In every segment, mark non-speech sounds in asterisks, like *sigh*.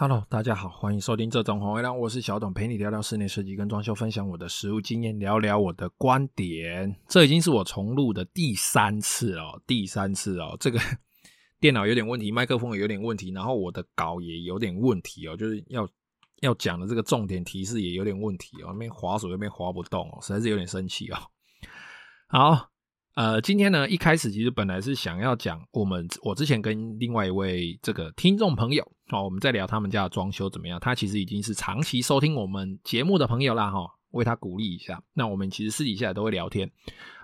Hello，大家好，欢迎收听这种红月亮，我是小董，陪你聊聊室内设计跟装修，分享我的实务经验，聊聊我的观点。这已经是我重录的第三次哦，第三次哦，这个电脑有点问题，麦克风也有点问题，然后我的稿也有点问题哦，就是要要讲的这个重点提示也有点问题哦，那边滑鼠那边滑不动哦，实在是有点生气哦。好。呃，今天呢，一开始其实本来是想要讲我们我之前跟另外一位这个听众朋友哦，我们在聊他们家的装修怎么样。他其实已经是长期收听我们节目的朋友啦，哈，为他鼓励一下。那我们其实私底下都会聊天。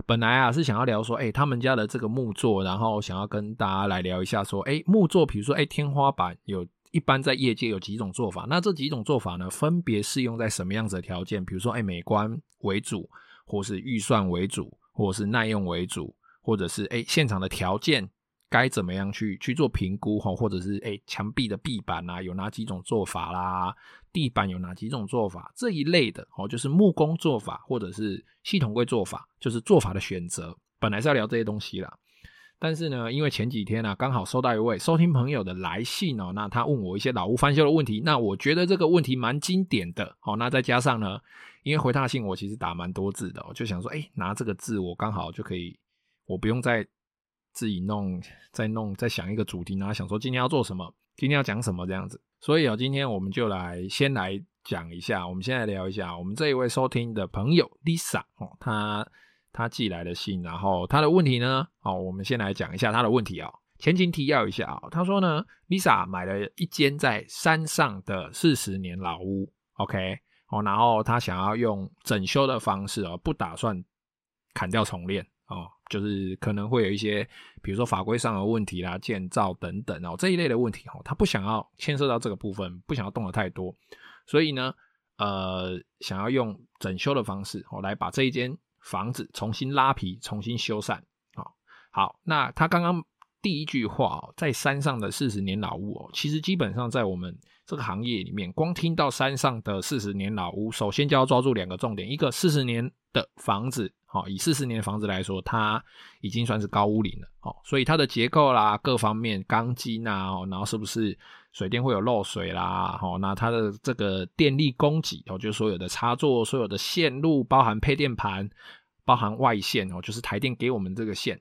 本来啊是想要聊说，哎，他们家的这个木作，然后想要跟大家来聊一下说，哎，木作，比如说，哎，天花板有一般在业界有几种做法，那这几种做法呢，分别适用在什么样子的条件？比如说，哎，美观为主，或是预算为主。或是耐用为主，或者是诶、欸、现场的条件该怎么样去去做评估哈，或者是诶墙、壁的壁板啊有哪几种做法啦，地板有哪几种做法这一类的哦，就是木工做法或者是系统柜做法，就是做法的选择。本来是要聊这些东西啦，但是呢，因为前几天呢、刚好收到一位收听朋友的来信哦，那他问我一些老屋翻修的问题，那我觉得这个问题蛮经典的哦，那再加上呢。因为回他信，我其实打蛮多字的，我就想说，哎，拿这个字，我刚好就可以，我不用再自己弄，再弄，再想一个主题，然后想说今天要做什么，今天要讲什么这样子。所以哦，今天我们就来先来讲一下，我们先来聊一下我们这一位收听的朋友 Lisa 哦，他他寄来的信，然后他的问题呢，哦，我们先来讲一下他的问题啊，前情提要一下啊，他说呢，Lisa 买了一间在山上的四十年老屋，OK。哦，然后他想要用整修的方式哦，不打算砍掉重练，就是可能会有一些，比如说法规上的问题啦、建造等等哦这一类的问题哦，他不想要牵涉到这个部分，不想要动得太多，所以呢，呃，想要用整修的方式哦来把这一间房子重新拉皮、重新修缮。好，好，那他刚刚第一句话哦，在山上的四十年老屋哦，其实基本上在我们。这个行业里面，光听到山上的四十年老屋，首先就要抓住两个重点：一个四十年的房子，好，以四十年的房子来说，它已经算是高屋龄了，好，所以它的结构啦，各方面钢筋啊，然后是不是水电会有漏水啦，好，那它的这个电力供给，哦，就是所有的插座、所有的线路，包含配电盘，包含外线哦，就是台电给我们这个线。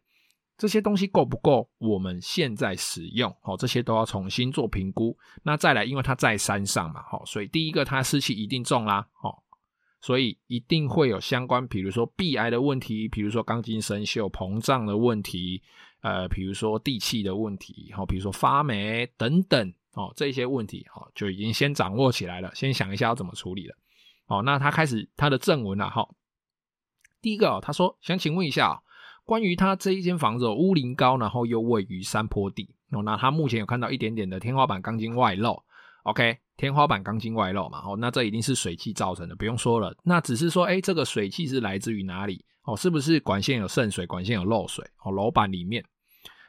这些东西够不够我们现在使用？哦，这些都要重新做评估。那再来，因为它在山上嘛，哦，所以第一个它湿气一定重啦，哦，所以一定会有相关，比如说壁癌的问题，比如说钢筋生锈、膨胀的问题，呃，比如说地气的问题，哦，比如说发霉等等，哦，这些问题，哦，就已经先掌握起来了，先想一下要怎么处理了。哦，那他开始他的正文了，哈，第一个哦，他说想请问一下。关于它这一间房子，屋龄高，然后又位于山坡地哦。那它目前有看到一点点的天花板钢筋外露，OK，天花板钢筋外露嘛，哦，那这一定是水汽造成的，不用说了。那只是说，哎，这个水汽是来自于哪里？哦，是不是管线有渗水，管线有漏水？哦，楼板里面，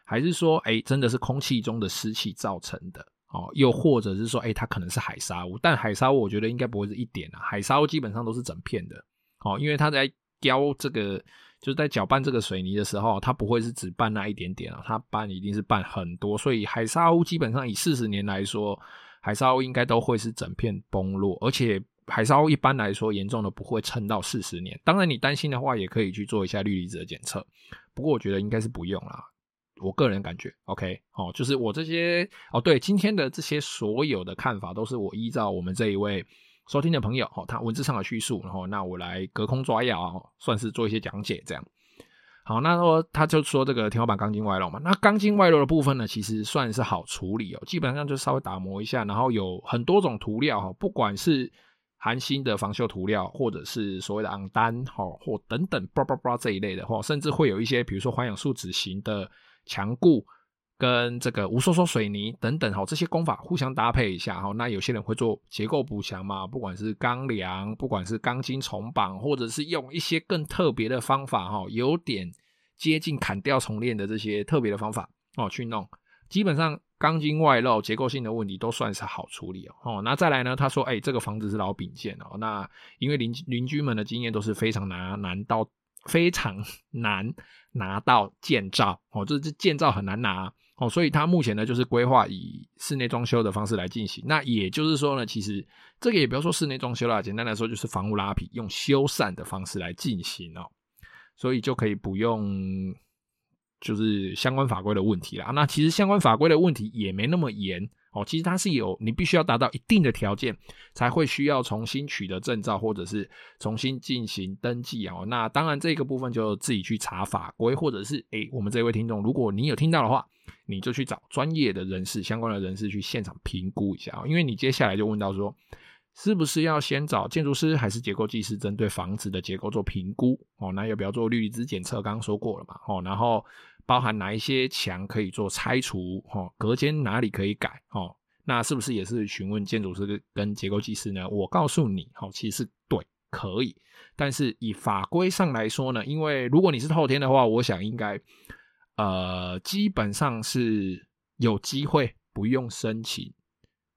还是说，哎，真的是空气中的湿气造成的？哦，又或者是说，哎，它可能是海砂屋，但海砂屋我觉得应该不会是一点啊，海砂屋基本上都是整片的，哦，因为它在雕这个。就是在搅拌这个水泥的时候，它不会是只拌那一点点啊，它拌一定是拌很多，所以海沙屋基本上以四十年来说，海沙屋应该都会是整片崩落，而且海沙屋一般来说严重的不会撑到四十年。当然你担心的话，也可以去做一下氯离子的检测，不过我觉得应该是不用啦，我个人感觉，OK，哦，就是我这些哦，对，今天的这些所有的看法都是我依照我们这一位。收听的朋友，他文字上的叙述，然后那我来隔空抓药，算是做一些讲解，这样。好，那说他就说这个天花板钢筋外露嘛，那钢筋外露的部分呢，其实算是好处理哦，基本上就稍微打磨一下，然后有很多种涂料哈，不管是含锌的防锈涂料，或者是所谓的昂丹哈，或等等叭叭叭这一类的话，甚至会有一些比如说环氧树脂型的墙固。跟这个无收缩水泥等等哈，这些工法互相搭配一下哈。那有些人会做结构补强嘛，不管是钢梁，不管是钢筋重绑，或者是用一些更特别的方法哈，有点接近砍掉重练的这些特别的方法哦去弄。基本上钢筋外露结构性的问题都算是好处理哦。那再来呢，他说哎，这个房子是老丙建哦。那因为邻邻居们的经验都是非常难难到非常 *laughs* 难拿到建造哦，这这建造很难拿。哦，所以它目前呢就是规划以室内装修的方式来进行。那也就是说呢，其实这个也不要说室内装修啦，简单来说就是房屋拉皮，用修缮的方式来进行哦，所以就可以不用就是相关法规的问题啦。那其实相关法规的问题也没那么严。哦，其实它是有，你必须要达到一定的条件，才会需要重新取得证照，或者是重新进行登记哦。那当然，这个部分就自己去查法规，或者是诶，我们这位听众，如果你有听到的话，你就去找专业的人士、相关的人士去现场评估一下。因为你接下来就问到说，是不是要先找建筑师还是结构技师，针对房子的结构做评估？哦，那要不要做氯离子检测？刚刚说过了嘛。哦，然后。包含哪一些墙可以做拆除？哈，隔间哪里可以改？哈，那是不是也是询问建筑师跟结构技师呢？我告诉你，哈，其实对，可以。但是以法规上来说呢，因为如果你是透天的话，我想应该，呃，基本上是有机会不用申请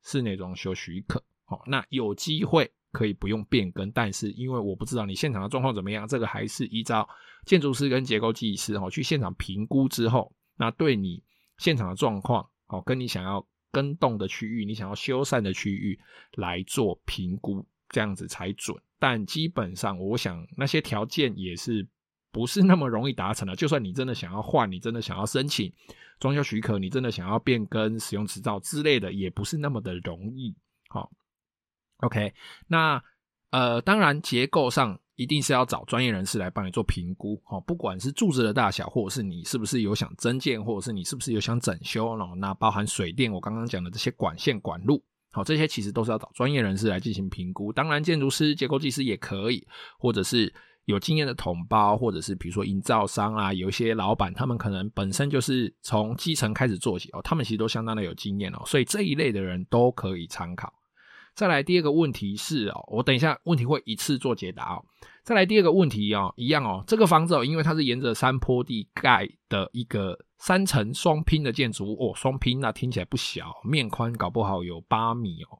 室内装修许可。好，那有机会。可以不用变更，但是因为我不知道你现场的状况怎么样，这个还是依照建筑师跟结构技师哦去现场评估之后，那对你现场的状况哦，跟你想要更动的区域，你想要修缮的区域来做评估，这样子才准。但基本上，我想那些条件也是不是那么容易达成的。就算你真的想要换，你真的想要申请装修许可，你真的想要变更使用执照之类的，也不是那么的容易。好。OK，那呃，当然结构上一定是要找专业人士来帮你做评估哦，不管是柱子的大小，或者是你是不是有想增建，或者是你是不是有想整修哦，那包含水电，我刚刚讲的这些管线管路，好，这些其实都是要找专业人士来进行评估。当然，建筑师、结构技师也可以，或者是有经验的统包，或者是比如说营造商啊，有一些老板，他们可能本身就是从基层开始做起哦，他们其实都相当的有经验哦，所以这一类的人都可以参考。再来第二个问题是哦，我等一下问题会一次做解答哦。再来第二个问题哦，一样哦，这个房子哦，因为它是沿着山坡地盖的一个三层双拼的建筑物哦，双拼那听起来不小，面宽搞不好有八米哦，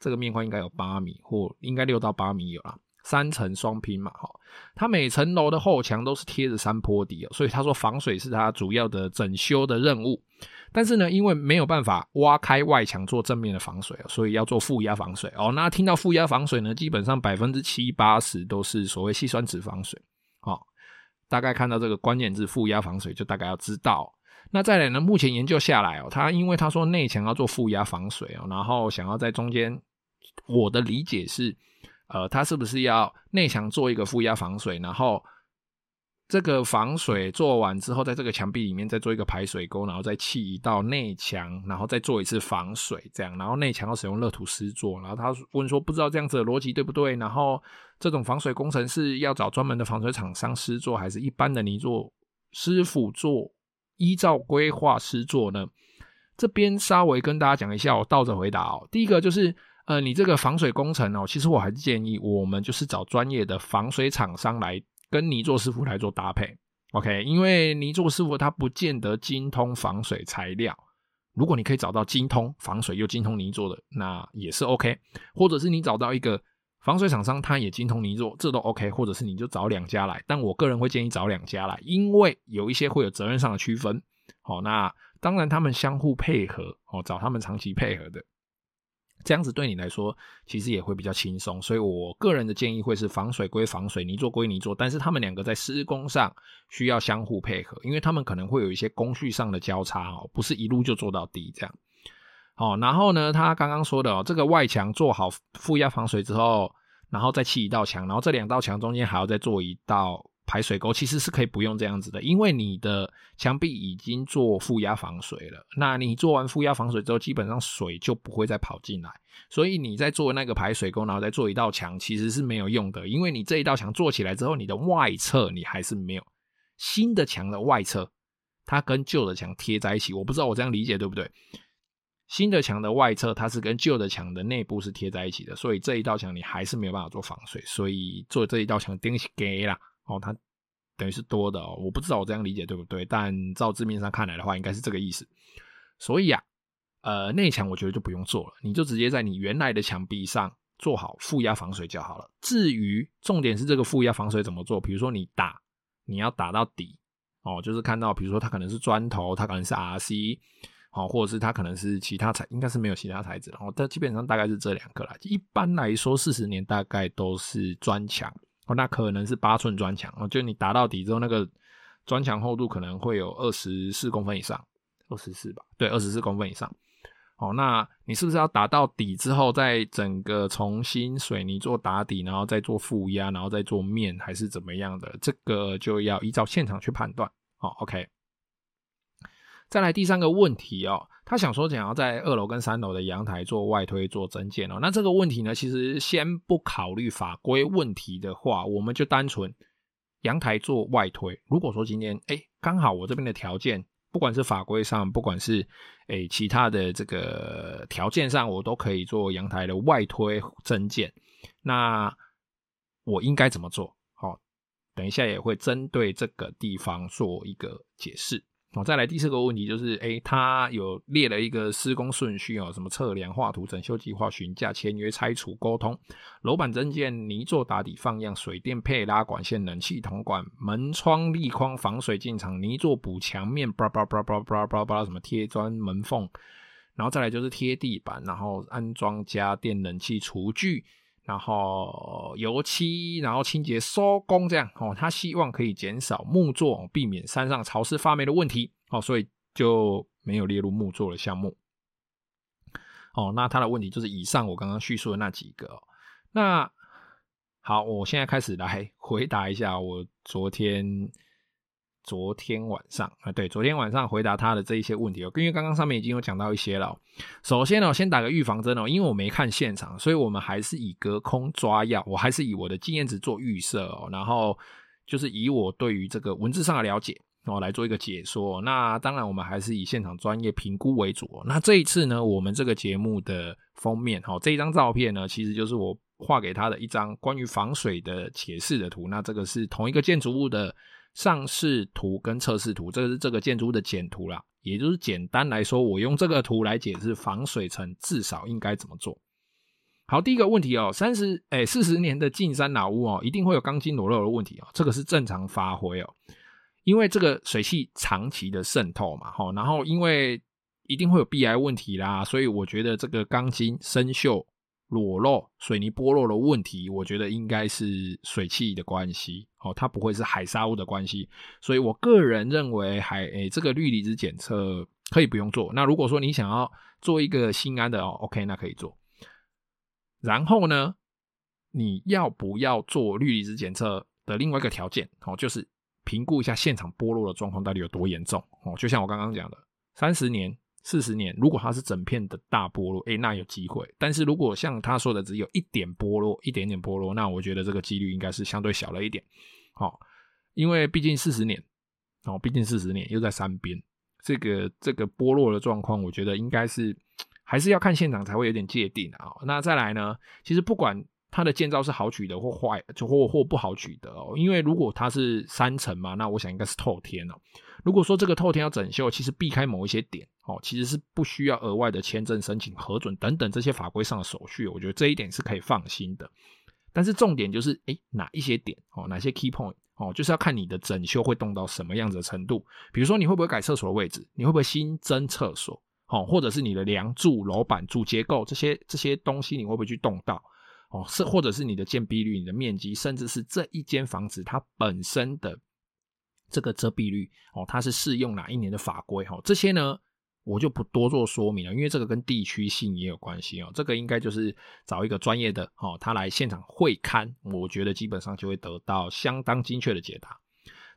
这个面宽应该有八米或应该六到八米有啦。三层双拼嘛，哈，它每层楼的后墙都是贴着山坡地哦，所以他说防水是它主要的整修的任务。但是呢，因为没有办法挖开外墙做正面的防水，所以要做负压防水哦。那听到负压防水呢，基本上百分之七八十都是所谓矽酸酯防水。哦，大概看到这个关键字负压防水，就大概要知道。那再来呢，目前研究下来哦，他因为他说内墙要做负压防水哦，然后想要在中间，我的理解是，呃，他是不是要内墙做一个负压防水，然后。这个防水做完之后，在这个墙壁里面再做一个排水沟，然后再砌一道内墙，然后再做一次防水，这样，然后内墙要使用热土施作。然后他问说，不知道这样子的逻辑对不对？然后这种防水工程是要找专门的防水厂商施作，还是一般的泥作师傅做？依照规划施作呢？这边稍微跟大家讲一下，我倒着回答哦。第一个就是，呃，你这个防水工程哦，其实我还是建议我们就是找专业的防水厂商来。跟泥作师傅来做搭配，OK，因为泥作师傅他不见得精通防水材料，如果你可以找到精通防水又精通泥作的，那也是 OK，或者是你找到一个防水厂商，他也精通泥作，这都 OK，或者是你就找两家来，但我个人会建议找两家来，因为有一些会有责任上的区分，好，那当然他们相互配合，哦，找他们长期配合的。这样子对你来说，其实也会比较轻松，所以我个人的建议会是防水归防水，泥做归泥做，但是他们两个在施工上需要相互配合，因为他们可能会有一些工序上的交叉哦，不是一路就做到底这样。好，然后呢，他刚刚说的哦，这个外墙做好负压防水之后，然后再砌一道墙，然后这两道墙中间还要再做一道。排水沟其实是可以不用这样子的，因为你的墙壁已经做负压防水了。那你做完负压防水之后，基本上水就不会再跑进来。所以你在做那个排水沟，然后再做一道墙，其实是没有用的。因为你这一道墙做起来之后，你的外侧你还是没有新的墙的外侧，它跟旧的墙贴在一起。我不知道我这样理解对不对？新的墙的外侧它是跟旧的墙的内部是贴在一起的，所以这一道墙你还是没有办法做防水。所以做这一道墙顶是给啦。哦，它等于是多的哦，我不知道我这样理解对不对，但照字面上看来的话，应该是这个意思。所以啊，呃，内墙我觉得就不用做了，你就直接在你原来的墙壁上做好负压防水就好了。至于重点是这个负压防水怎么做，比如说你打，你要打到底，哦，就是看到比如说它可能是砖头，它可能是 RC，哦，或者是它可能是其他材，应该是没有其他材质，然后它基本上大概是这两个啦。一般来说，四十年大概都是砖墙，哦，那可能是八寸砖墙，哦，就你打到底之后，那个砖墙厚度可能会有二十四公分以上，二十四吧，对，二十四公分以上。哦，那你是不是要打到底之后，再整个重新水泥做打底，然后再做负压，然后再做面，还是怎么样的？这个就要依照现场去判断。好，OK。再来第三个问题哦，他想说想要在二楼跟三楼的阳台做外推做增建哦，那这个问题呢，其实先不考虑法规问题的话，我们就单纯阳台做外推。如果说今天哎，刚好我这边的条件。不管是法规上，不管是诶、欸、其他的这个条件上，我都可以做阳台的外推增建。那我应该怎么做？好，等一下也会针对这个地方做一个解释。好，再来第四个问题就是，诶，他有列了一个施工顺序哦，什么测量、画图、整修计划、询价、签约、拆除、沟通、楼板增建、泥作打底、放样、水电配拉管线、冷气铜管、门窗立框、防水进场、泥作补墙面，叭叭叭叭叭叭叭，什么贴砖门缝，然后再来就是贴地板，然后安装家电、冷气、厨具。然后油漆，然后清洁收工这样哦，他希望可以减少木作，避免山上潮湿发霉的问题哦，所以就没有列入木作的项目。哦，那他的问题就是以上我刚刚叙述的那几个。那好，我现在开始来回答一下我昨天。昨天晚上啊，对，昨天晚上回答他的这一些问题哦，因为刚刚上面已经有讲到一些了。首先呢，先打个预防针哦，因为我没看现场，所以我们还是以隔空抓药，我还是以我的经验值做预设哦，然后就是以我对于这个文字上的了解哦来做一个解说。那当然，我们还是以现场专业评估为主。那这一次呢，我们这个节目的封面哦，这一张照片呢，其实就是我画给他的一张关于防水的解释的图。那这个是同一个建筑物的。上视图跟测试图，这个是这个建筑物的简图啦，也就是简单来说，我用这个图来解释防水层至少应该怎么做。好，第一个问题哦，三十诶四十年的近山老屋哦，一定会有钢筋裸露的问题哦，这个是正常发挥哦，因为这个水汽长期的渗透嘛，齁，然后因为一定会有壁癌问题啦，所以我觉得这个钢筋生锈。裸露、水泥剥落的问题，我觉得应该是水汽的关系哦，它不会是海沙屋的关系，所以我个人认为海诶、这个氯离子检测可以不用做。那如果说你想要做一个心安的哦，OK，那可以做。然后呢，你要不要做氯离子检测的另外一个条件哦，就是评估一下现场剥落的状况到底有多严重哦，就像我刚刚讲的，三十年。四十年，如果它是整片的大剥落，诶、那有机会。但是如果像他说的只有一点剥落，一点点剥落，那我觉得这个几率应该是相对小了一点。好、哦，因为毕竟四十年，哦，毕竟四十年又在山边，这个这个剥落的状况，我觉得应该是还是要看现场才会有点界定啊、那再来呢，其实不管它的建造是好取得或坏，就或或不好取得哦，因为如果它是三层嘛，那我想应该是透天哦。如果说这个透天要整修，其实避开某一些点，哦，其实是不需要额外的签证申请、核准等等这些法规上的手续，我觉得这一点是可以放心的。但是重点就是，诶，哪一些点，哦，哪些 key point，哦，就是要看你的整修会动到什么样子的程度。比如说，你会不会改厕所的位置？你会不会新增厕所？哦，或者是你的梁柱、楼板、主结构这些这些东西，你会不会去动到？哦，是或者是你的建蔽率、你的面积，甚至是这一间房子它本身的。这个遮蔽率哦，它是适用哪一年的法规哈？这些呢，我就不多做说明了，因为这个跟地区性也有关系哦。这个应该就是找一个专业的哦，他来现场会勘，我觉得基本上就会得到相当精确的解答。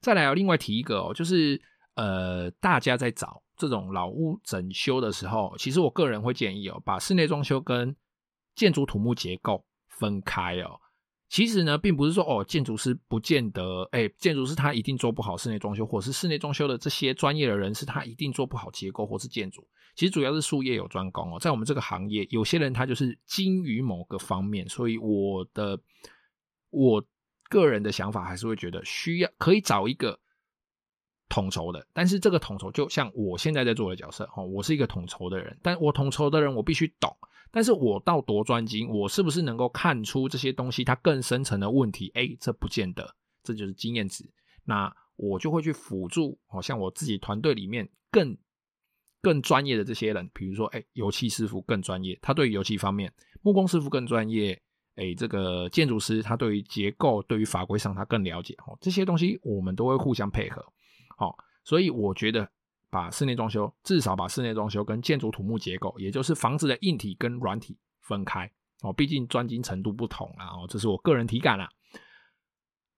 再来，要另外提一个哦，就是呃，大家在找这种老屋整修的时候，其实我个人会建议哦，把室内装修跟建筑土木结构分开哦。其实呢，并不是说哦，建筑师不见得，哎、建筑师他一定做不好室内装修，或是室内装修的这些专业的人士，他一定做不好结构或是建筑。其实主要是术业有专攻哦，在我们这个行业，有些人他就是精于某个方面，所以我的我个人的想法还是会觉得需要可以找一个统筹的，但是这个统筹就像我现在在做的角色，哦，我是一个统筹的人，但我统筹的人我必须懂。但是我到多专精，我是不是能够看出这些东西它更深层的问题？哎，这不见得，这就是经验值。那我就会去辅助，好像我自己团队里面更更专业的这些人，比如说，哎，油漆师傅更专业，他对于油漆方面；木工师傅更专业，哎，这个建筑师他对于结构、对于法规上他更了解。哦，这些东西我们都会互相配合。好，所以我觉得把室内装修，至少把室内装修跟建筑土木结构，也就是房子的硬体跟软体分开。哦，毕竟专精程度不同啊。哦，这是我个人体感啦。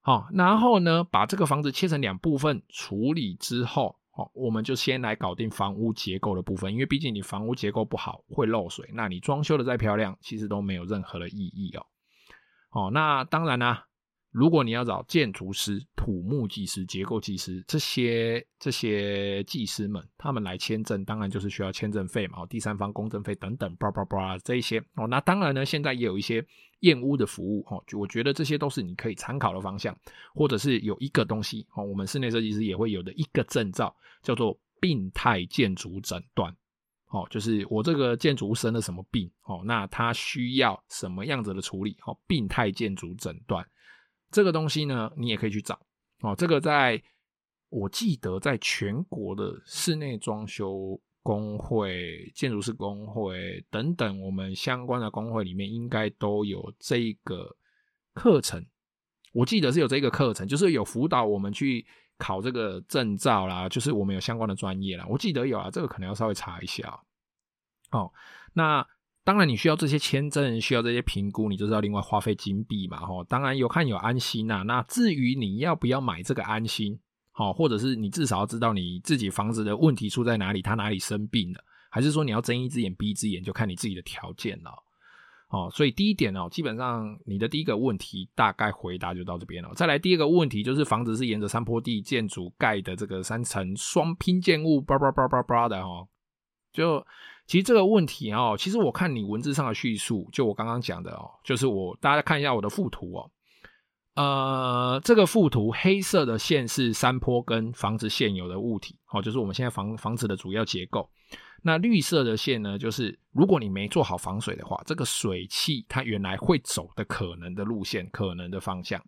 好，然后呢，把这个房子切成两部分处理之后，哦，我们就先来搞定房屋结构的部分，因为毕竟你房屋结构不好会漏水，那你装修的再漂亮，其实都没有任何的意义哦。好，那当然啦。如果你要找建筑师、土木技师、结构技师这些这些技师们，他们来签证，当然就是需要签证费嘛，第三方公证费等等，叭叭叭这一些哦。那当然呢，现在也有一些验屋的服务哦，就我觉得这些都是你可以参考的方向，或者是有一个东西哦，我们室内设计师也会有的一个证照，叫做病态建筑诊断哦，就是我这个建筑生了什么病哦，那他需要什么样子的处理哦，病态建筑诊断。这个东西呢，你也可以去找哦。这个在我记得，在全国的室内装修工会、建筑师工会等等，我们相关的工会里面，应该都有这个课程。我记得是有这个课程，就是有辅导我们去考这个证照啦，就是我们有相关的专业啦。我记得有啊，这个可能要稍微查一下。哦，那。当然，你需要这些签证，需要这些评估，你就是要另外花费金币嘛，吼。当然有看有安心呐。那至于你要不要买这个安心，好，或者是你至少要知道你自己房子的问题出在哪里，它哪里生病了，还是说你要睁一只眼闭一只眼，就看你自己的条件了。哦，所以第一点哦，基本上你的第一个问题大概回答就到这边了。再来第二个问题就是房子是沿着山坡地建筑盖的这个三层双拼建物，叭叭叭叭叭的，就。其实这个问题哦，其实我看你文字上的叙述，就我刚刚讲的哦，就是我大家看一下我的附图哦，呃，这个附图黑色的线是山坡跟房子现有的物体，哦，就是我们现在房房子的主要结构。那绿色的线呢，就是如果你没做好防水的话，这个水汽它原来会走的可能的路线、可能的方向。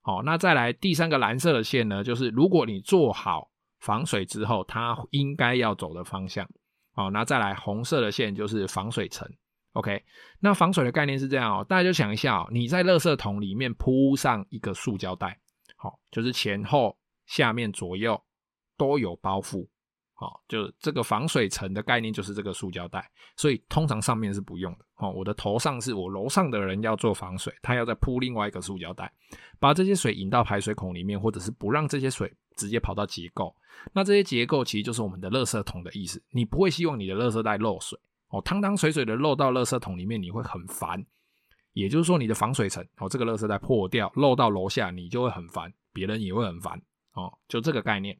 好，那再来第三个蓝色的线呢，就是如果你做好防水之后，它应该要走的方向。好，那再来红色的线就是防水层，OK。那防水的概念是这样哦，大家就想一下哦，你在垃圾桶里面铺上一个塑胶袋，好，就是前后、下面、左右都有包覆，好，就这个防水层的概念就是这个塑胶袋，所以通常上面是不用的，哦，我的头上是我楼上的人要做防水，他要再铺另外一个塑胶袋，把这些水引到排水孔里面，或者是不让这些水直接跑到结构。那这些结构其实就是我们的垃圾桶的意思。你不会希望你的垃圾袋漏水哦，汤汤水水的漏到垃圾桶里面，你会很烦。也就是说，你的防水层哦，这个垃圾袋破掉漏到楼下，你就会很烦，别人也会很烦哦，就这个概念。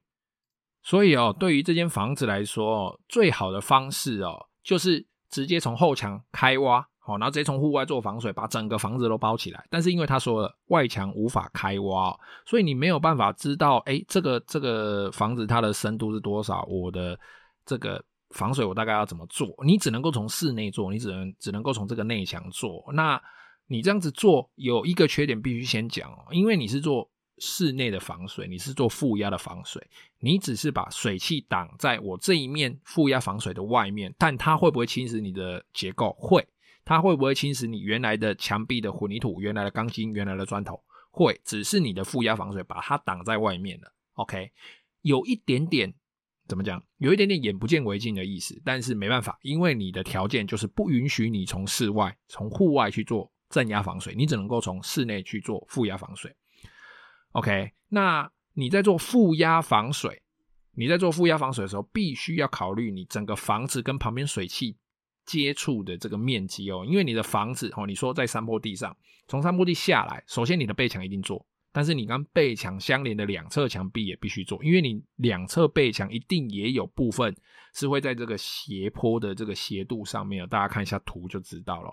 所以哦，对于这间房子来说，最好的方式哦，就是直接从后墙开挖。好，然后直接从户外做防水，把整个房子都包起来。但是因为他说了，外墙无法开挖，所以你没有办法知道，哎，这个这个房子它的深度是多少？我的这个防水我大概要怎么做？你只能够从室内做，你只能只能够从这个内墙做。那你这样子做有一个缺点，必须先讲哦，因为你是做室内的防水，你是做负压的防水，你只是把水汽挡在我这一面负压防水的外面，但它会不会侵蚀你的结构？会。它会不会侵蚀你原来的墙壁的混凝土、原来的钢筋、原来的砖头？会，只是你的负压防水把它挡在外面了。OK，有一点点怎么讲？有一点点眼不见为净的意思，但是没办法，因为你的条件就是不允许你从室外、从户外去做正压防水，你只能够从室内去做负压防水。OK，那你在做负压防水，你在做负压防水的时候，必须要考虑你整个房子跟旁边水汽。接触的这个面积哦，因为你的房子哦，你说在山坡地上，从山坡地下来，首先你的背墙一定做，但是你跟背墙相连的两侧墙壁也必须做，因为你两侧背墙一定也有部分是会在这个斜坡的这个斜度上面，大家看一下图就知道了。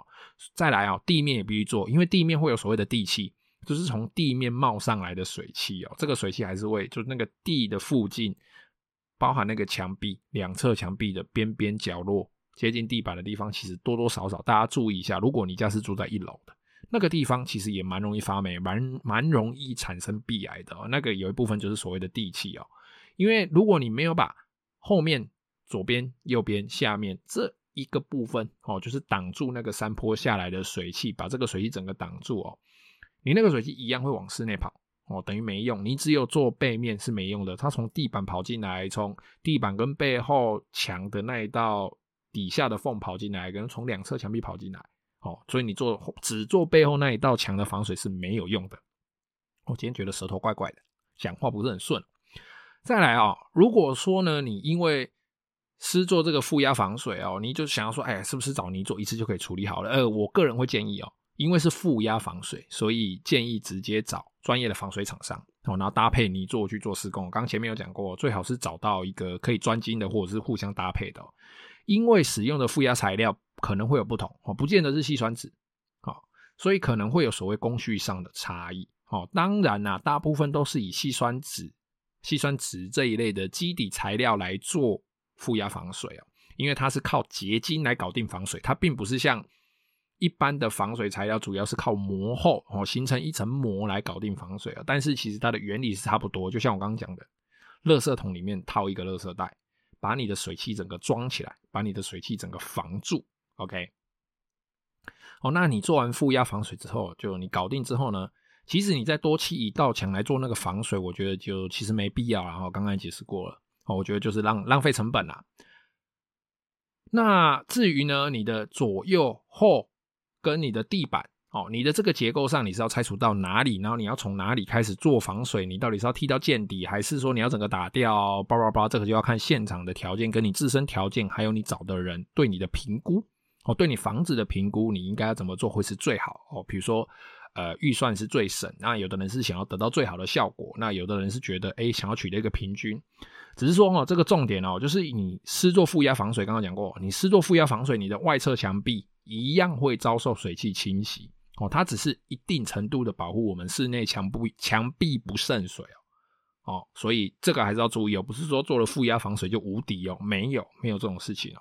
再来哦，地面也必须做，因为地面会有所谓的地气，就是从地面冒上来的水汽哦，这个水汽还是会就那个地的附近，包含那个墙壁两侧墙壁的边边角落。接近地板的地方，其实多多少少大家注意一下。如果你家是住在一楼的，那个地方其实也蛮容易发霉，蛮蛮容易产生壁癌的哦。那个有一部分就是所谓的地气哦，因为如果你没有把后面左边、右边、下面这一个部分哦，就是挡住那个山坡下来的水汽，把这个水汽整个挡住哦，你那个水汽一样会往室内跑哦，等于没用。你只有做背面是没用的，它从地板跑进来，从地板跟背后墙的那一道底下的缝跑进来，跟从两侧墙壁跑进来。哦，所以你做只做背后那一道墙的防水是没有用的。我今天觉得舌头怪怪的，讲话不是很顺。再来啊、哦，如果说呢，你因为施做这个负压防水哦，你就想要说，哎，是不是找泥做一次就可以处理好了？呃，我个人会建议哦，因为是负压防水，所以建议直接找专业的防水厂商哦，然后搭配泥做去做施工。刚前面有讲过，最好是找到一个可以专精的，或者是互相搭配的、因为使用的负压材料。可能会有不同哦，不见得是细酸酯，好，所以可能会有所谓工序上的差异哦。当然啦，大部分都是以细酸酯、细酸酯这一类的基底材料来做负压防水哦，因为它是靠结晶来搞定防水，它并不是像一般的防水材料，主要是靠膜厚哦，形成一层膜来搞定防水啊。但是其实它的原理是差不多，就像我刚刚讲的，垃圾桶里面套一个垃圾袋，把你的水汽整个装起来，把你的水汽整个防住。OK，哦，那你做完负压防水之后，就你搞定之后呢，其实你再多砌一道墙来做那个防水，我觉得就其实没必要。然后刚刚解释过了，哦，我觉得就是浪浪费成本啦。那至于呢，你的左右后跟你的地板，哦，你的这个结构上你是要拆除到哪里？然后你要从哪里开始做防水？你到底是要踢到见底，还是说你要整个打掉？叭叭叭，这个就要看现场的条件，跟你自身条件，还有你找的人对你的评估。哦，对你房子的评估，你应该要怎么做会是最好哦？比如说，呃，预算是最省，那有的人是想要得到最好的效果，那有的人是觉得，哎，想要取得一个平均。只是说哦，这个重点哦，就是你施做负压防水，刚刚讲过，你施做负压防水，你的外侧墙壁一样会遭受水汽侵袭哦，它只是一定程度的保护我们室内墙不墙壁不渗水哦，哦，所以这个还是要注意哦，不是说做了负压防水就无敌哦，没有，没有这种事情哦。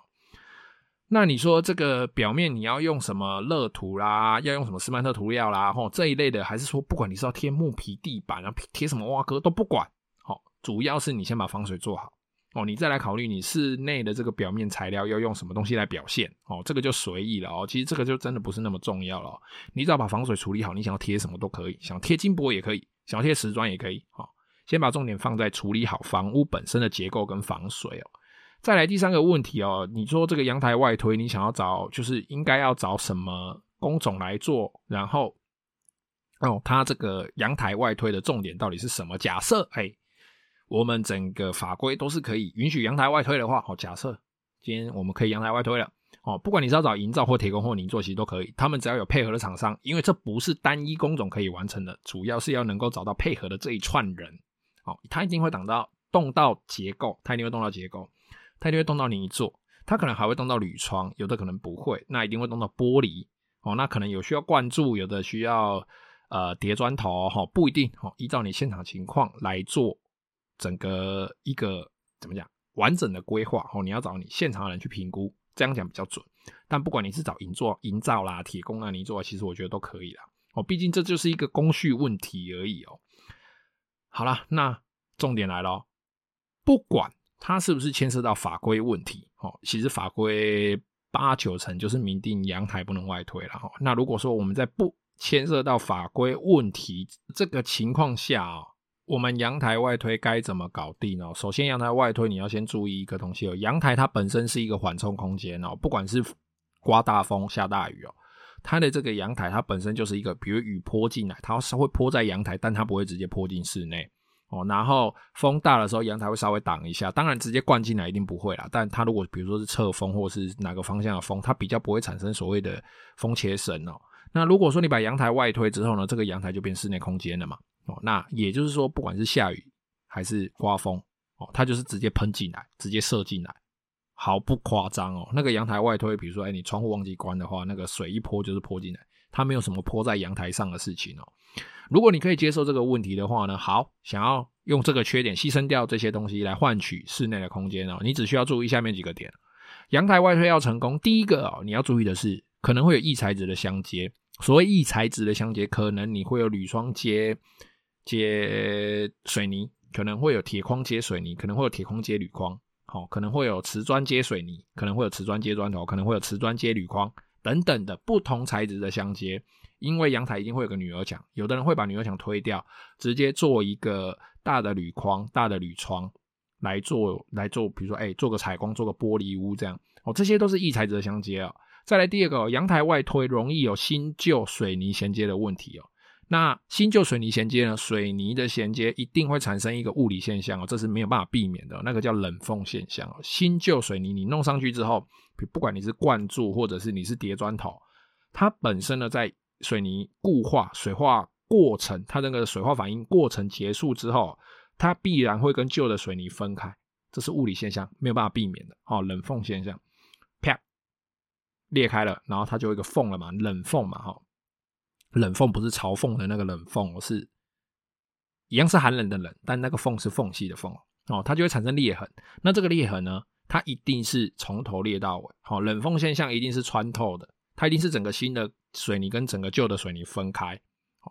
那你说这个表面你要用什么乐土啦，要用什么斯曼特涂料啦，吼这一类的，还是说不管你是要贴木皮地板啊，贴什么挖哥都不管，好，主要是你先把防水做好，哦，你再来考虑你室内的这个表面材料要用什么东西来表现，哦，这个就随意了哦，其实这个就真的不是那么重要了，你只要把防水处理好，你想要贴什么都可以，想贴金箔也可以，想要贴瓷砖也可以，好，先把重点放在处理好房屋本身的结构跟防水哦。再来第三个问题哦，你说这个阳台外推，你想要找就是应该要找什么工种来做？然后哦，它这个阳台外推的重点到底是什么？假设哎，我们整个法规都是可以允许阳台外推的话，好，假设今天我们可以阳台外推了哦，不管你是要找营造或铁工或泥作，其实都可以，他们只要有配合的厂商，因为这不是单一工种可以完成的，主要是要能够找到配合的这一串人，哦，他一定会挡到动到结构，他一定会动到结构。他一定会动到泥作，他可能还会动到铝窗，有的可能不会，那一定会动到玻璃哦。那可能有需要灌注，有的需要呃叠砖头哈，不一定哦。依照你现场情况来做整个一个怎么讲完整的规划哦。你要找你现场的人去评估，这样讲比较准。但不管你是找营作营造啦、铁工啊、泥作，其实我觉得都可以啦哦。毕竟这就是一个工序问题而已哦。好啦，那重点来了，不管。它是不是牵涉到法规问题？哦，其实法规八九成就是明定阳台不能外推了。哈，那如果说我们在不牵涉到法规问题这个情况下啊，我们阳台外推该怎么搞定呢？首先，阳台外推你要先注意一个东西哦，阳台它本身是一个缓冲空间哦，不管是刮大风下大雨哦，它的这个阳台它本身就是一个，比如雨泼进来，它是会泼在阳台，但它不会直接泼进室内。哦，然后风大的时候，阳台会稍微挡一下。当然，直接灌进来一定不会啦。但它如果比如说是侧风，或是哪个方向的风，它比较不会产生所谓的风切声哦。那如果说你把阳台外推之后呢，这个阳台就变室内空间了嘛。哦，那也就是说，不管是下雨还是刮风，哦，它就是直接喷进来，直接射进来，毫不夸张哦。那个阳台外推，比如说，哎，你窗户忘记关的话，那个水一泼就是泼进来，它没有什么泼在阳台上的事情哦。如果你可以接受这个问题的话呢，好，想要用这个缺点牺牲掉这些东西来换取室内的空间哦，你只需要注意下面几个点。阳台外推要成功，第一个哦，你要注意的是可能会有异材质的相接所谓异材质的相接，可能你会有铝窗接接水泥，可能会有铁框接水泥，可能会有铁框接铝框，好，可能会有瓷砖接水泥，可能会有瓷砖接砖头，可能会有瓷砖接铝框等等的不同材质的相接。因为阳台一定会有个女儿墙，有的人会把女儿墙推掉，直接做一个大的铝框、大的铝窗来做来做，比如说哎，做个采光，做个玻璃屋这样哦，这些都是异材质的相接啊。再来第二个，阳台外推容易有新旧水泥衔接的问题哦。那新旧水泥衔接呢？水泥的衔接一定会产生一个物理现象哦，这是没有办法避免的，那个叫冷缝现象哦。新旧水泥你弄上去之后，不管你是灌注或者是你是叠砖头，它本身呢在水泥固化、水化过程，它那个水化反应过程结束之后，它必然会跟旧的水泥分开，这是物理现象，没有办法避免的哦，冷缝现象，裂开了，然后它就一个缝了嘛，冷缝嘛，哈，冷缝不是朝缝的那个冷缝，是一样是寒冷的冷，但那个缝是缝隙的缝哦，它就会产生裂痕。那这个裂痕呢，它一定是从头裂到尾，好，冷缝现象一定是穿透的，它一定是整个新的水泥跟整个旧的水泥分开，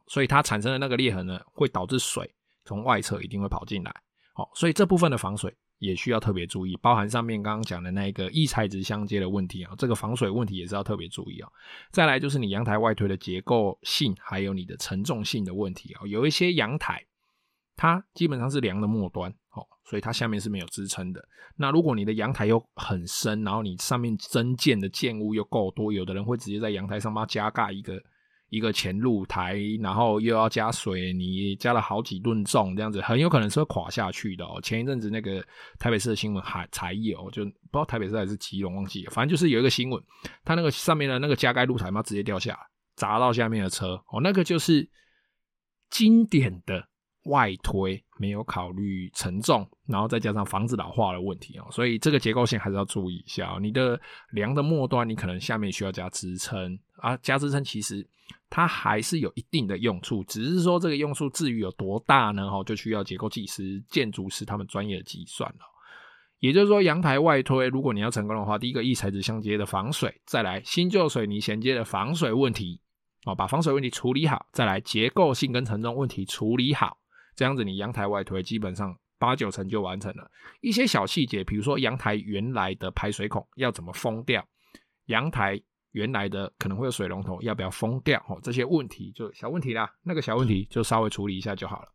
所以它产生的那个裂痕呢，会导致水从外侧一定会跑进来，好，所以这部分的防水。也需要特别注意，包含上面刚刚讲的那个异材质相接的问题啊，这个防水问题也是要特别注意啊。再来就是你阳台外推的结构性，还有你的承重性的问题啊。有一些阳台它基本上是梁的末端哦，所以它下面是没有支撑的。那如果你的阳台又很深，然后你上面增建的建物又够多，有的人会直接在阳台上把加盖一个。一个前露台，然后又要加水泥，加了好几吨重，这样子很有可能是会垮下去的哦。前一阵子那个台北市的新闻还才有，就不知道台北市还是吉隆忘记了，反正就是有一个新闻，它那个上面的那个加盖露台嘛，直接掉下，砸到下面的车哦，那个就是经典的外推，没有考虑承重，然后再加上房子老化的问题哦，所以这个结构性还是要注意一下哦。你的梁的末端，你可能下面需要加支撑啊，加支撑其实。它还是有一定的用处，只是说这个用处至于有多大呢？哈，就需要结构技师、建筑师他们专业的计算了。也就是说，阳台外推，如果你要成功的话，第一个异材质相接的防水，再来新旧水泥衔接的防水问题，哦，把防水问题处理好，再来结构性跟承重问题处理好，这样子你阳台外推基本上八九成就完成了。一些小细节，比如说阳台原来的排水孔要怎么封掉，阳台。原来的可能会有水龙头，要不要封掉？哦，这些问题就小问题啦，那个小问题就稍微处理一下就好了。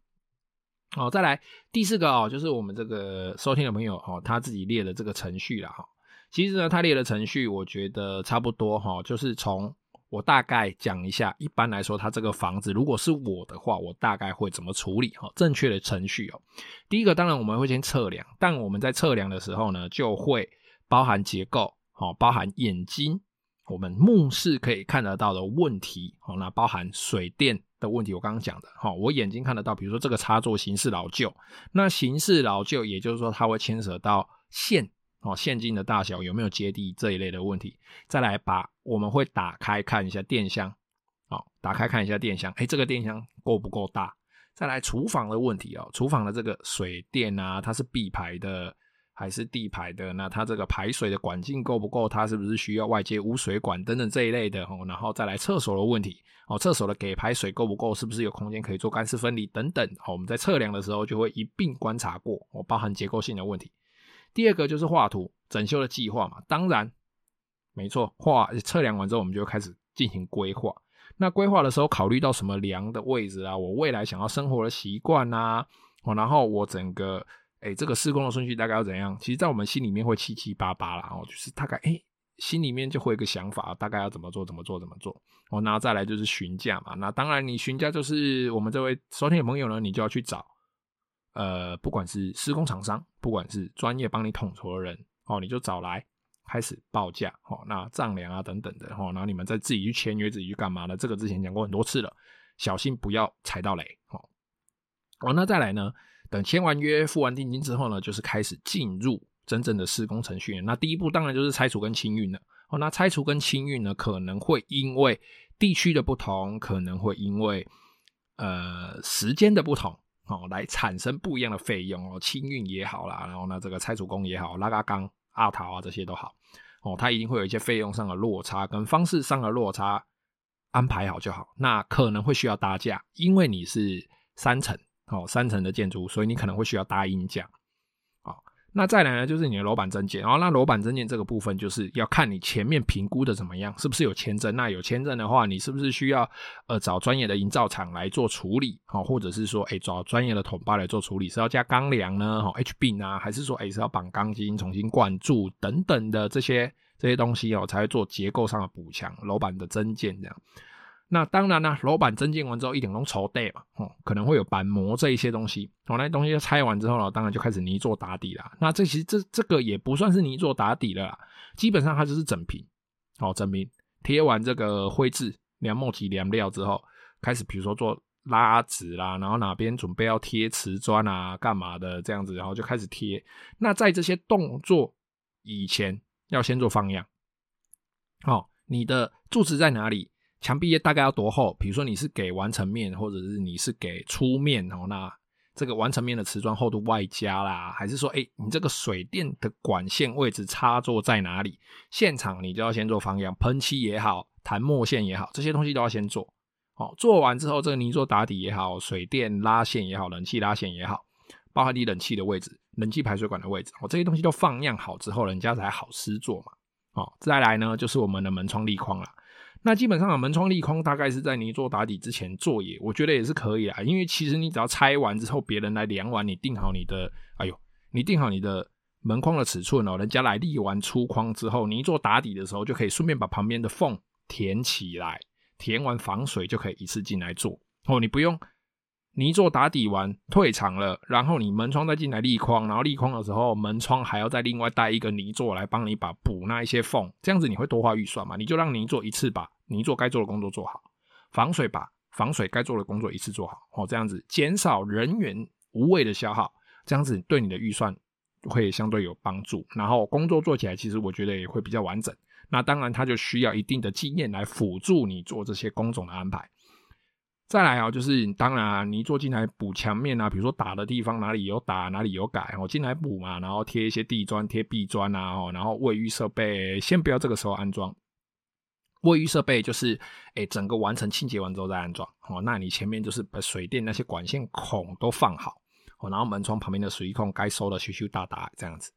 哦，再来第四个哦，就是我们这个收听的朋友哦，他自己列的这个程序啦哈。其实呢，他列的程序我觉得差不多哈，就是从我大概讲一下，一般来说，他这个房子如果是我的话，我大概会怎么处理哈？正确的程序哦，第一个当然我们会先测量，但我们在测量的时候呢，就会包含结构，好，包含眼睛。我们目视可以看得到的问题，好，那包含水电的问题。我刚刚讲的，好，我眼睛看得到，比如说这个插座形式老旧，那形式老旧，也就是说它会牵扯到线，哦，线径的大小有没有接地这一类的问题。再来把我们会打开看一下电箱，好，打开看一下电箱，哎，这个电箱够不够大？再来厨房的问题哦，厨房的这个水电啊，它是壁排的。还是地排的，那它这个排水的管径够不够？它是不是需要外接污水管等等这一类的哦？然后再来厕所的问题哦，厕所的给排水够不够？是不是有空间可以做干湿分离等等？好，我们在测量的时候就会一并观察过哦，包含结构性的问题。第二个就是画图整修的计划嘛，当然没错，画测量完之后我们就开始进行规划。那规划的时候考虑到什么梁的位置啊？我未来想要生活的习惯啊，哦，然后我整个。哎、欸，这个施工的顺序大概要怎样？其实，在我们心里面会七七八八啦，哦，就是大概哎、心里面就会有个想法，大概要怎么做，怎么做，怎么做。哦，那再来就是询价嘛。那当然，你询价就是我们这位收听的朋友呢，你就要去找，呃，不管是施工厂商，不管是专业帮你统筹的人，哦，你就找来开始报价，哦，那丈量啊等等的，哦，然后你们再自己去签约，自己去干嘛呢？这个之前讲过很多次了，小心不要踩到雷，哦，哦，那再来呢？等签完约、付完定金之后呢，就是开始进入真正的施工程序。那第一步当然就是拆除跟清运了。哦，那拆除跟清运呢，可能会因为地区的不同，可能会因为呃时间的不同，哦，来产生不一样的费用哦。清运也好啦，然后呢，这个拆除工也好，拉嘎钢、阿桃啊这些都好，哦，它一定会有一些费用上的落差跟方式上的落差。安排好就好。那可能会需要搭架，因为你是三层哦，三层的建筑，所以你可能会需要搭鹰架。那再来呢，就是你的楼板增建，然后那楼板增建这个部分，就是要看你前面评估的怎么样，是不是有签证？那有签证的话，你是不是需要呃找专业的营造厂来做处理？好，或者是说，哎，找专业的统包来做处理，是要加钢梁呢？好，H beam 啊，还是说，哎，是要绑钢筋重新灌注等等的这些这些东西哦，才会做结构上的补强，楼板的增建这样。那当然啦，楼板增建完之后，一点都抽地嘛，哦，可能会有板模这一些东西，哦，那东西拆完之后呢，当然就开始泥作打底啦。那这其实这这个也不算是泥作打底了啦，基本上它就是整平，哦，整平贴完这个灰质、梁木及梁料之后，开始比如说做拉直啦，然后哪边准备要贴瓷砖啊，干嘛的这样子，然后就开始贴。那在这些动作以前，要先做放样，哦，你的柱子在哪里？墙壁大概要多厚？比如说你是给完成面，或者是你是给粗面哦，那这个完成面的瓷砖厚度外加啦，还是说，哎，你这个水电的管线位置插座在哪里？现场你就要先做放样，喷漆也好，弹墨线也好，这些东西都要先做。哦，做完之后，这个泥做打底也好，水电拉线也好，冷气拉线也好，包含你冷气的位置、冷气排水管的位置，哦，这些东西都放样好之后，人家才好施作嘛。哦，再来呢，就是我们的门窗立框了。那基本上啊，门窗立框大概是在你做打底之前做也，我觉得也是可以啊。因为其实你只要拆完之后，别人来量完，你定好你的，哎呦，你定好你的门框的尺寸哦，人家来立完粗框之后，你做打底的时候，就可以顺便把旁边的缝填起来，填完防水就可以一次进来做哦，你不用。泥作打底完退场了，然后你门窗再进来立框，然后立框的时候门窗还要再另外带一个泥作来帮你把补那一些缝，这样子你会多花预算嘛？你就让泥作一次把泥作该做的工作做好，防水把防水该做的工作一次做好，哦，这样子减少人员无谓的消耗，这样子对你的预算会相对有帮助，然后工作做起来其实我觉得也会比较完整。那当然它就需要一定的经验来辅助你做这些工种的安排。再来啊，就是当然啊，泥作进来补墙面啊，比如说打的地方哪里有打，哪里有改，我进来补嘛，然后贴一些地砖、贴壁砖啊，哦，然后卫浴设备先不要这个时候安装，卫浴设备就是诶整个完成清洁完之后再安装，哦，那你前面就是把水电那些管线孔都放好，哦，然后门窗旁边的水泥孔该收的修修打打这样子。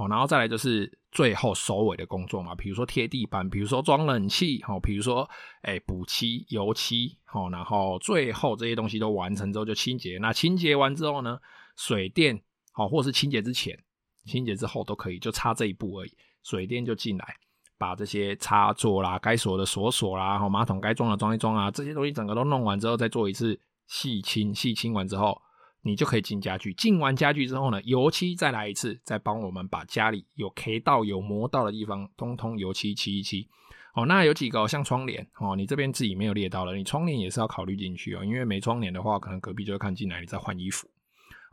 哦，然后再来就是最后收尾的工作嘛，比如说贴地板，比如说装冷气，哦，比如说哎补漆、油漆，哦，然后最后这些东西都完成之后就清洁。那清洁完之后呢，水电，哦，或是清洁之前、清洁之后都可以，就差这一步而已。水电就进来，把这些插座啦、该锁的锁锁啦，然后马桶该装的装一装啊，这些东西整个都弄完之后，再做一次细清，细清完之后。你就可以进家具，进完家具之后呢，油漆再来一次，再帮我们把家里有 K 到、有磨到的地方，通通油漆漆一漆。哦，那有几个像窗帘哦，你这边自己没有列到了，你窗帘也是要考虑进去哦，因为没窗帘的话，可能隔壁就会看进来，你再换衣服。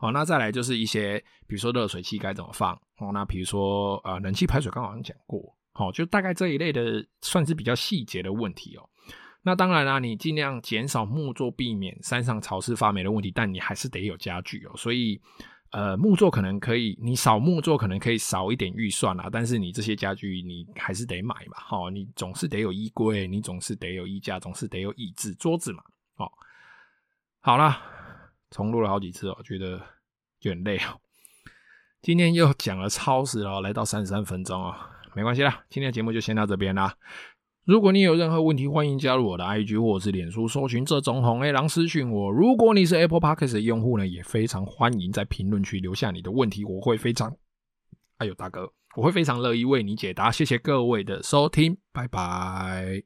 哦，那再来就是一些，比如说热水器该怎么放哦，那比如说呃冷气排水刚好像讲过，哦，就大概这一类的算是比较细节的问题哦。那当然啦，你尽量减少木作，避免山上潮湿发霉的问题，但你还是得有家具哦。所以，呃，木作可能可以，你少木作可能可以少一点预算啦，但是你这些家具你还是得买嘛。好，你总是得有衣柜，你总是得有衣架，总是得有椅子、桌子嘛。好，好啦，重录了好几次哦，觉得有点累哦。今天又讲了超时了，来到三十三分钟哦，没关系啦，今天的节目就先到这边啦。如果你有任何问题，欢迎加入我的 IG 或者是脸书，搜寻这种红 A 狼私讯我。如果你是 Apple Podcast 的用户呢，也非常欢迎在评论区留下你的问题，我会非常，哎呦大哥，我会非常乐意为你解答。谢谢各位的收听，拜拜。